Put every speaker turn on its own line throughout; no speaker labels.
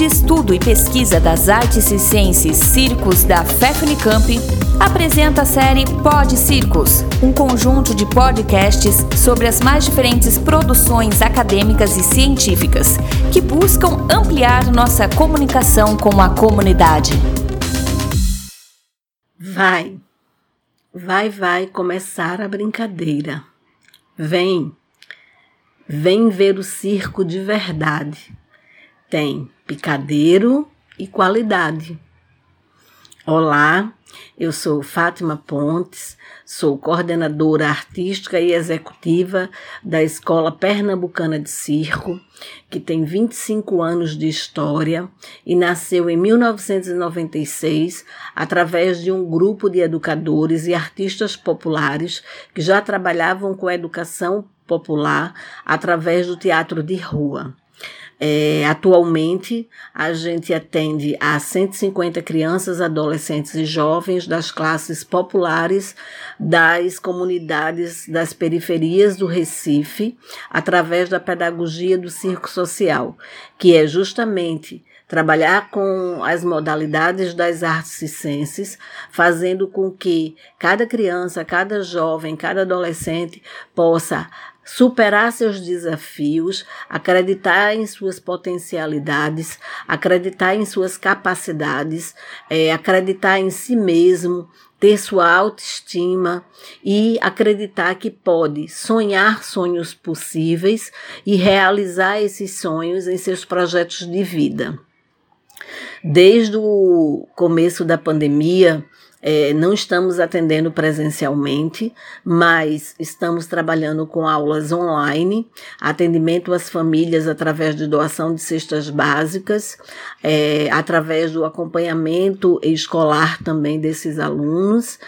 de Estudo e Pesquisa das Artes e Ciências Circos da FEFNICAMP, apresenta a série Pod Circos, um conjunto de podcasts sobre as mais diferentes produções acadêmicas e científicas que buscam ampliar nossa comunicação com a comunidade.
Vai, vai, vai começar a brincadeira. Vem, vem ver o circo de verdade tem picadeiro e qualidade. Olá, eu sou Fátima Pontes, sou coordenadora artística e executiva da Escola Pernambucana de Circo, que tem 25 anos de história e nasceu em 1996 através de um grupo de educadores e artistas populares que já trabalhavam com educação popular através do teatro de rua. É, atualmente, a gente atende a 150 crianças, adolescentes e jovens das classes populares das comunidades das periferias do Recife, através da pedagogia do circo social, que é justamente trabalhar com as modalidades das artes circenses, fazendo com que cada criança, cada jovem, cada adolescente possa superar seus desafios, acreditar em suas potencialidades, acreditar em suas capacidades, é, acreditar em si mesmo, ter sua autoestima e acreditar que pode sonhar sonhos possíveis e realizar esses sonhos em seus projetos de vida. Desde o começo da pandemia, é, não estamos atendendo presencialmente, mas estamos trabalhando com aulas online, atendimento às famílias através de doação de cestas básicas, é, através do acompanhamento escolar também desses alunos.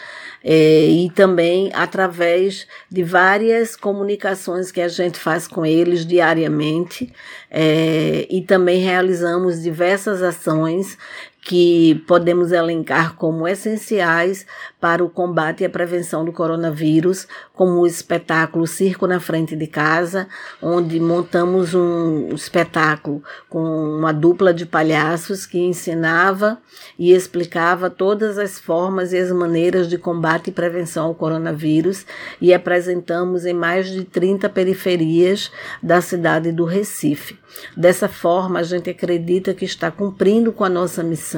É, e também através de várias comunicações que a gente faz com eles diariamente, é, e também realizamos diversas ações que podemos elencar como essenciais para o combate e a prevenção do coronavírus, como o espetáculo Circo na Frente de Casa, onde montamos um espetáculo com uma dupla de palhaços que ensinava e explicava todas as formas e as maneiras de combate e prevenção ao coronavírus e apresentamos em mais de 30 periferias da cidade do Recife. Dessa forma, a gente acredita que está cumprindo com a nossa missão,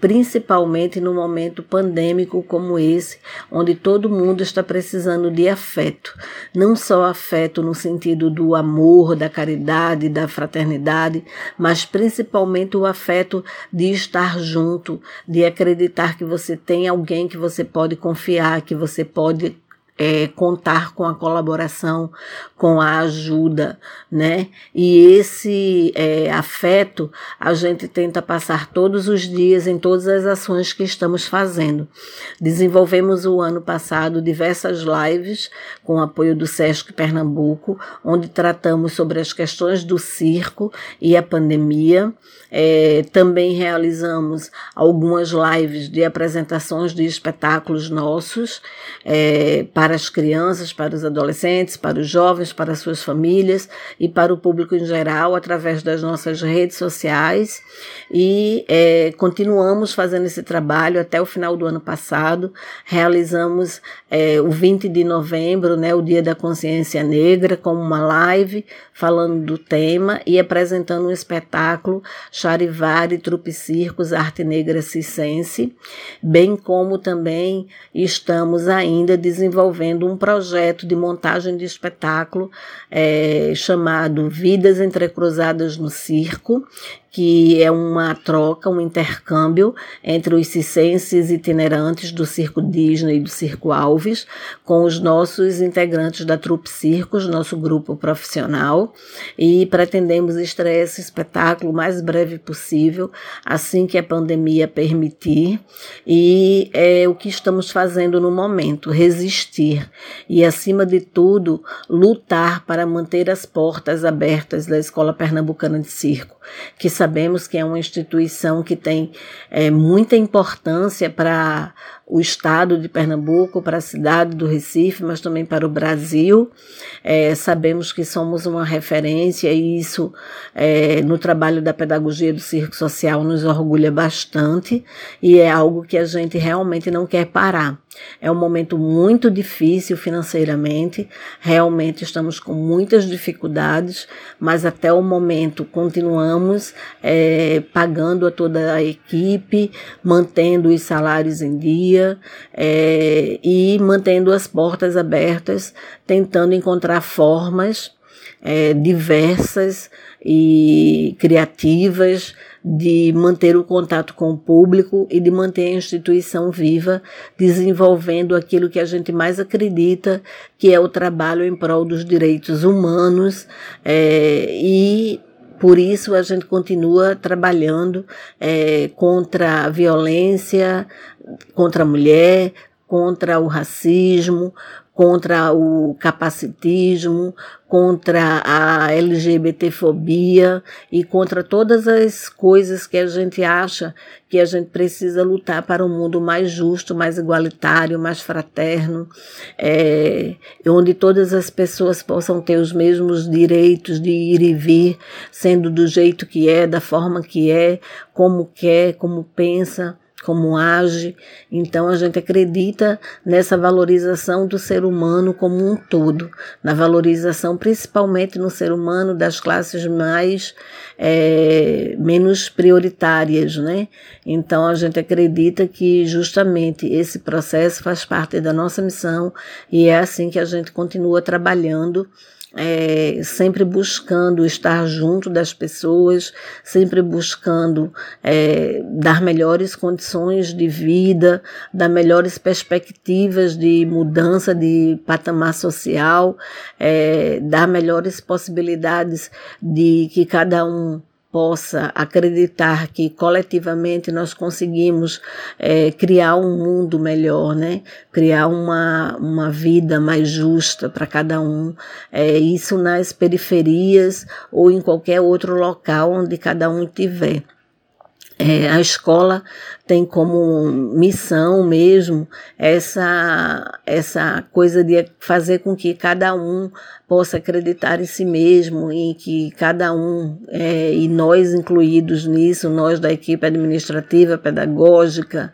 principalmente no momento pandêmico como esse, onde todo mundo está precisando de afeto. Não só afeto no sentido do amor, da caridade, da fraternidade, mas principalmente o afeto de estar junto, de acreditar que você tem alguém que você pode confiar, que você pode é, contar com a colaboração, com a ajuda, né? E esse é, afeto a gente tenta passar todos os dias em todas as ações que estamos fazendo. Desenvolvemos o ano passado diversas lives com apoio do Sesc Pernambuco, onde tratamos sobre as questões do circo e a pandemia. É, também realizamos algumas lives de apresentações de espetáculos nossos é, para as crianças, para os adolescentes, para os jovens, para suas famílias e para o público em geral através das nossas redes sociais e é, continuamos fazendo esse trabalho até o final do ano passado. Realizamos é, o 20 de novembro, né, o Dia da Consciência Negra, com uma live falando do tema e apresentando um espetáculo Charivari Trupe Circos Arte Negra Cicense, bem como também estamos ainda desenvolvendo desenvolvendo um projeto de montagem de espetáculo é, chamado Vidas Entrecruzadas no Circo, que é uma troca, um intercâmbio entre os circenses itinerantes do Circo Disney e do Circo Alves, com os nossos integrantes da Trupe Circos, nosso grupo profissional, e pretendemos estrear esse espetáculo o mais breve possível, assim que a pandemia permitir, e é o que estamos fazendo no momento, resistir e, acima de tudo, lutar para manter as portas abertas da Escola Pernambucana de Circo, que sabemos que é uma instituição que tem é, muita importância para o estado de Pernambuco, para a cidade do Recife, mas também para o Brasil. É, sabemos que somos uma referência e isso é, no trabalho da pedagogia do circo social nos orgulha bastante e é algo que a gente realmente não quer parar. É um momento muito difícil financeiramente, realmente estamos com muitas dificuldades, mas até o momento continuamos é, pagando a toda a equipe, mantendo os salários em dia é, e mantendo as portas abertas, tentando encontrar formas é, diversas e criativas de manter o contato com o público e de manter a instituição viva, desenvolvendo aquilo que a gente mais acredita, que é o trabalho em prol dos direitos humanos é, e por isso a gente continua trabalhando é, contra a violência contra a mulher, contra o racismo, contra o capacitismo, contra a LGBTfobia e contra todas as coisas que a gente acha que a gente precisa lutar para um mundo mais justo, mais igualitário, mais fraterno, é, onde todas as pessoas possam ter os mesmos direitos de ir e vir, sendo do jeito que é, da forma que é, como quer, como pensa como age. Então a gente acredita nessa valorização do ser humano como um todo, na valorização principalmente no ser humano das classes mais é, menos prioritárias, né? Então a gente acredita que justamente esse processo faz parte da nossa missão e é assim que a gente continua trabalhando é, sempre buscando estar junto das pessoas, sempre buscando é, dar melhores condições de vida, dar melhores perspectivas de mudança de patamar social, é, dar melhores possibilidades de que cada um possa acreditar que coletivamente nós conseguimos é, criar um mundo melhor, né? Criar uma, uma vida mais justa para cada um. É, isso nas periferias ou em qualquer outro local onde cada um estiver. É, a escola tem como missão mesmo essa, essa coisa de fazer com que cada um possa acreditar em si mesmo, em que cada um, é, e nós incluídos nisso, nós da equipe administrativa, pedagógica,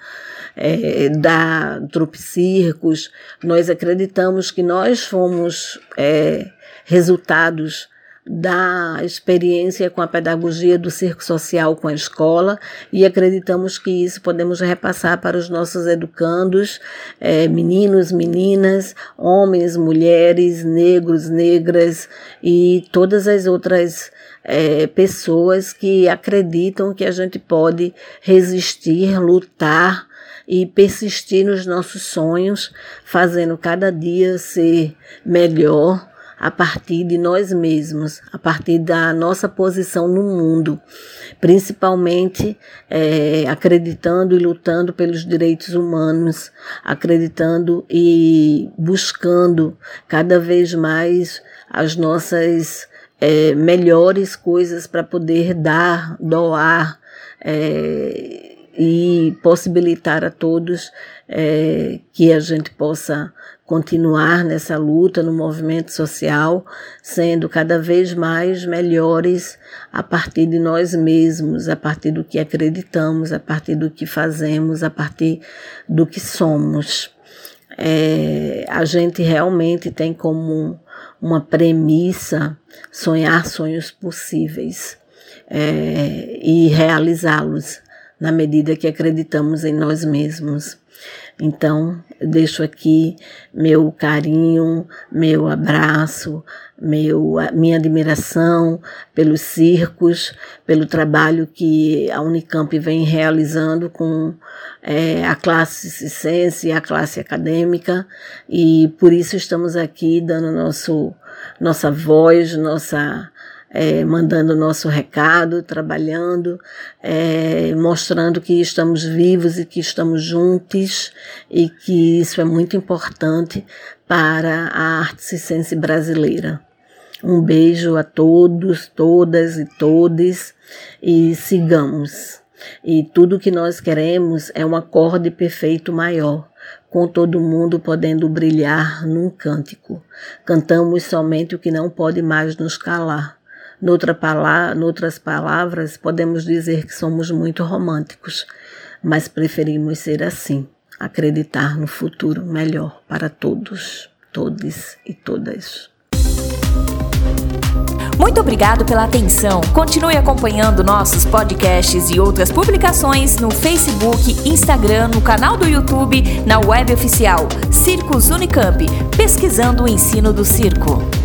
é, da Trupe Circos, nós acreditamos que nós fomos é, resultados da experiência com a pedagogia do circo social com a escola e acreditamos que isso podemos repassar para os nossos educandos, é, meninos, meninas, homens, mulheres, negros, negras e todas as outras é, pessoas que acreditam que a gente pode resistir, lutar e persistir nos nossos sonhos, fazendo cada dia ser melhor a partir de nós mesmos, a partir da nossa posição no mundo, principalmente é, acreditando e lutando pelos direitos humanos, acreditando e buscando cada vez mais as nossas é, melhores coisas para poder dar, doar. É, e possibilitar a todos é, que a gente possa continuar nessa luta no movimento social, sendo cada vez mais melhores a partir de nós mesmos, a partir do que acreditamos, a partir do que fazemos, a partir do que somos. É, a gente realmente tem como uma premissa sonhar sonhos possíveis é, e realizá-los na medida que acreditamos em nós mesmos. Então, deixo aqui meu carinho, meu abraço, meu, minha admiração pelos circos, pelo trabalho que a Unicamp vem realizando com é, a classe ciência e a classe acadêmica, e por isso estamos aqui dando nosso, nossa voz, nossa é, mandando nosso recado, trabalhando, é, mostrando que estamos vivos e que estamos juntos e que isso é muito importante para a arte circense brasileira. Um beijo a todos, todas e todes e sigamos. E tudo que nós queremos é um acorde perfeito maior, com todo mundo podendo brilhar num cântico. Cantamos somente o que não pode mais nos calar. Noutra pala noutras palavras, podemos dizer que somos muito românticos, mas preferimos ser assim, acreditar no futuro melhor para todos, todes e todas.
Muito obrigado pela atenção. Continue acompanhando nossos podcasts e outras publicações no Facebook, Instagram, no canal do YouTube, na web oficial Circos Unicamp, pesquisando o ensino do circo.